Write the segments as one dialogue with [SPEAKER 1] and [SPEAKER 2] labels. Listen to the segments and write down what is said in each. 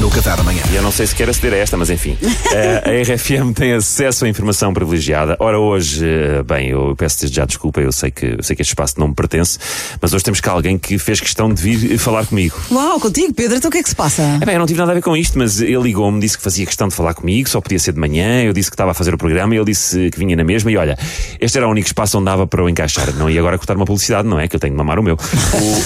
[SPEAKER 1] no Qatar da Manhã.
[SPEAKER 2] E eu não sei se quer aceder a esta, mas enfim. Eh, a RFM tem acesso à informação privilegiada. Ora, hoje, eh, bem, eu peço desde já desculpa, eu sei, que, eu sei que este espaço não me pertence, mas hoje temos cá alguém que fez questão de vir falar comigo.
[SPEAKER 3] Uau, contigo, Pedro, então o que é que se passa?
[SPEAKER 2] É bem, eu não tive nada a ver com isto, mas ele ligou-me, disse que fazia questão de falar comigo, só podia ser de manhã, eu disse que estava a fazer o programa e ele disse que vinha na mesma. E olha, este era o único espaço onde dava para eu encaixar. Não ia agora cortar uma publicidade, não é? Que eu tenho de mamar o meu.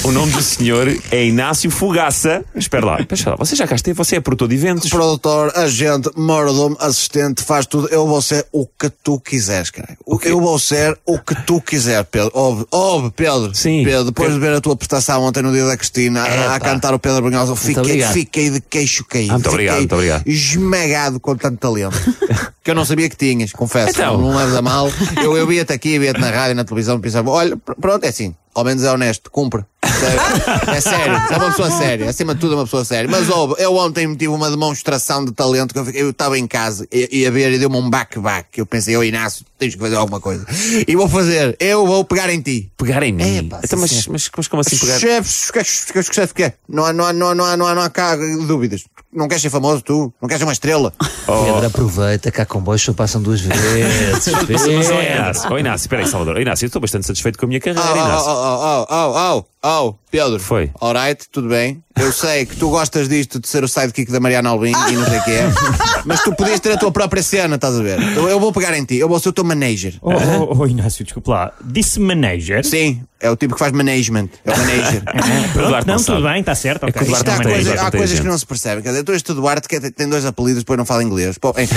[SPEAKER 2] O, o nome do senhor é Inácio Fugaça. Espera lá, espera lá, você já cá esteve, você é produtor de eventos.
[SPEAKER 4] Produtor, agente, mordomo, assistente, faz tudo. Eu vou ser o que tu quiseres, cara. Eu vou ser o que tu quiser, Pedro. Ouve, ouve, Pedro.
[SPEAKER 2] Sim.
[SPEAKER 4] Pedro, depois de ver a tua prestação ontem no dia da Cristina, a, a cantar o Pedro Brunhosa, fiquei, fiquei de queixo caído.
[SPEAKER 2] Muito obrigado, muito obrigado.
[SPEAKER 4] Esmagado com tanto talento. que eu não sabia que tinhas, confesso.
[SPEAKER 2] Então.
[SPEAKER 4] Não, não leves a mal. Eu, eu via-te aqui, via-te na rádio, na televisão, pensava, olha, pr- pronto, é assim. Ao menos é honesto, cumpre. É, é sério, é uma pessoa séria, acima de tudo é uma pessoa séria. Mas ouve, eu ontem tive uma demonstração de talento que eu, fiquei- eu estava em casa e ia ver e deu-me um back-back. Eu pensei, ô Inácio, tens que fazer alguma coisa. E vou fazer, eu vou pegar em ti.
[SPEAKER 2] Pegar em mim.
[SPEAKER 4] Epá,
[SPEAKER 2] então,
[SPEAKER 4] sim,
[SPEAKER 2] mas, mas, mas como assim pegar?
[SPEAKER 4] Chefes, o que é que chefe quer? Não há, não, há, não, há, não, há, não, há, não há cá dúvidas. Não queres ser famoso tu? Não queres ser uma estrela?
[SPEAKER 5] Pedro, aproveita, cá com bois só passam duas vezes.
[SPEAKER 2] Mas,
[SPEAKER 5] Pedro.
[SPEAKER 2] Inácio, ó, Inácio, espera aí, Salvador. Inácio, eu estou bastante satisfeito com a minha
[SPEAKER 4] Oh,
[SPEAKER 2] carreira,
[SPEAKER 4] oh,
[SPEAKER 2] Inácio.
[SPEAKER 4] oh, oh, oh, oh, oh, Pedro.
[SPEAKER 2] Foi.
[SPEAKER 4] Alright, tudo bem. Eu sei que tu gostas disto de ser o sidekick da Mariana Alvim e não sei o que é. Mas tu podias ter a tua própria cena, estás a ver? Então eu vou pegar em ti, eu vou ser o teu manager.
[SPEAKER 6] Oh, oh, oh, Inácio, desculpa lá. Disse manager?
[SPEAKER 4] Sim, é o tipo que faz management. É o manager.
[SPEAKER 2] O Duarte
[SPEAKER 6] Pronto, não, tudo bem, está certo.
[SPEAKER 2] É
[SPEAKER 6] ok.
[SPEAKER 2] que o Duarte
[SPEAKER 4] Isto há, coisa- há coisas que não se percebem. Quer dizer, tu este Duarte que tem dois apelidos, depois não fala inglês. Pô, enfim.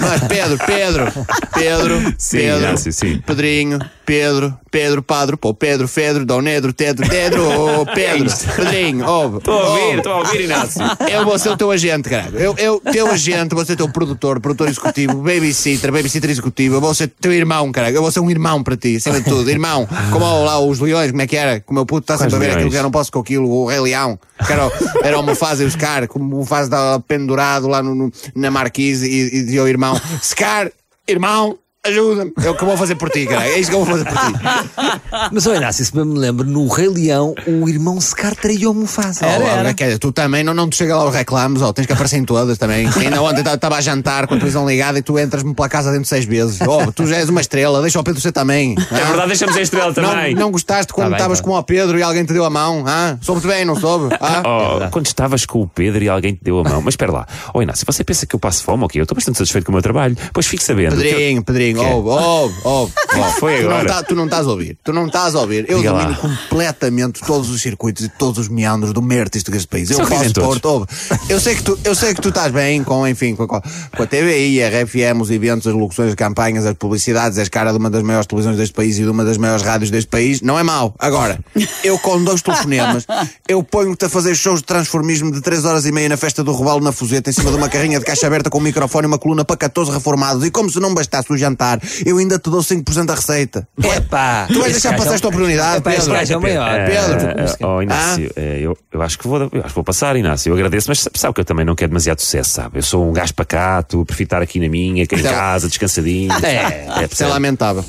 [SPEAKER 4] Mas Pedro, Pedro, Pedro,
[SPEAKER 2] Sim,
[SPEAKER 4] Pedro,
[SPEAKER 2] Inácio, sim.
[SPEAKER 4] Pedrinho, Pedro, Pedro, Padre, pô, Pedro, Fedro, Dom Nedro, Tedro, Pedro, oh, Pedro, Pedrinho, ouve.
[SPEAKER 2] Estou a ouvir, estou a ouvir, Inácio.
[SPEAKER 4] Eu vou ser o teu agente, caralho. Eu, eu, teu agente, vou ser teu produtor, produtor executivo, babysitter, babysitter executivo. Eu vou ser teu irmão, caralho. Eu vou ser um irmão para ti, acima de tudo. Irmão, como lá os leões, como é que era? Como o meu puto está sempre a ver aquilo que eu não posso com aquilo, o Rei Leão. Que era, era o Mufasa e o Scar, como o Mufasa estava pendurado lá no, no- na marquise e, e dizia ao irmão: Scar, irmão. Ajuda-me, é o que eu vou fazer por ti, caralho. É isso que eu vou fazer por ti.
[SPEAKER 5] Mas, olha, Inácio, se bem me lembro, no Rei Leão, o irmão Scar traiu o Mufasa.
[SPEAKER 4] Oh, olha, quer tu também não, não te chega lá os reclamos, oh, tens que aparecer em todas também. Ainda ontem estava a jantar com a televisão ligada e tu entras-me pela casa dentro de seis vezes. Oh, tu já és uma estrela, deixa o Pedro ser também.
[SPEAKER 2] É verdade, deixamos a estrela também.
[SPEAKER 4] Não, não gostaste quando
[SPEAKER 5] Tá
[SPEAKER 4] estavas
[SPEAKER 5] tá
[SPEAKER 4] com o Pedro e alguém te deu a mão? Ah? Soube-te bem, não soube? Ah?
[SPEAKER 2] Oh, quando estavas com o Pedro e alguém te deu a mão. Mas espera lá. Oh, Inácio, você pensa que eu passo fome? Ok, eu estou bastante satisfeito com o meu trabalho. Pois fique sabendo. que eu-
[SPEAKER 4] Pedrinho,
[SPEAKER 2] Que é?
[SPEAKER 4] ouve, ouve, ouve. ouve.
[SPEAKER 2] Foi
[SPEAKER 4] Tu não,
[SPEAKER 2] agora?
[SPEAKER 4] tá- tu não estás a ouvir. Tu não estás a ouvir. Eu
[SPEAKER 2] Diga lá.
[SPEAKER 4] domino completamente todos os circuitos e todos os meandros do meio artístico deste país. Eu
[SPEAKER 2] Só
[SPEAKER 4] posso
[SPEAKER 2] todos.
[SPEAKER 4] pôr, ouve. Eu sei que tu, eu sei que tu estás bem com, enfim, com, com com a TVI, a RFM, os eventos, as locuções, as campanhas, as publicidades, és cara de uma das maiores televisões deste país e de uma das maiores rádios deste país. Não é mau. Agora, eu com dois telefonemas, eu ponho-te a fazer shows de transformismo de 3 horas e meia na festa do Robalo na Fuseta, em cima de uma carrinha de caixa aberta com um microfone e uma coluna para 14 reformados. E como se não bastasse o jantar, eu ainda te dou 5% da receita.
[SPEAKER 5] Epá!
[SPEAKER 4] Tu vais deixar passar
[SPEAKER 5] é
[SPEAKER 4] esta oportunidade,
[SPEAKER 5] Epá, esse
[SPEAKER 4] Pedro?
[SPEAKER 5] gajo é o maior.
[SPEAKER 2] Eh,
[SPEAKER 4] Pedro.
[SPEAKER 2] oh, Inácio, eu, eu acho que vou, eu acho que vou passar, Inácio. Eu agradeço, mas sabe que eu também não quero demasiado sucesso, sabe? Eu sou um gajo pacato, prefiro estar aqui na minha, aqui em
[SPEAKER 4] Então-
[SPEAKER 2] casa, descansadinho.
[SPEAKER 5] É,
[SPEAKER 2] é,
[SPEAKER 4] Isso é lamentável.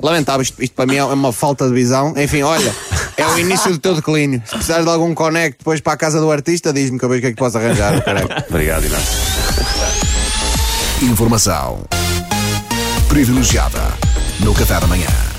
[SPEAKER 4] Lamentável, isto, isto para mim é uma falta de visão. Enfim, olha, é o início do teu declínio. Se precisares de algum connect depois para a casa do artista, diz-me que eu vejo o que é que posso arranjar.
[SPEAKER 2] Obrigado, Inácio.
[SPEAKER 1] Informação privilegiada no Qatar da Manhã.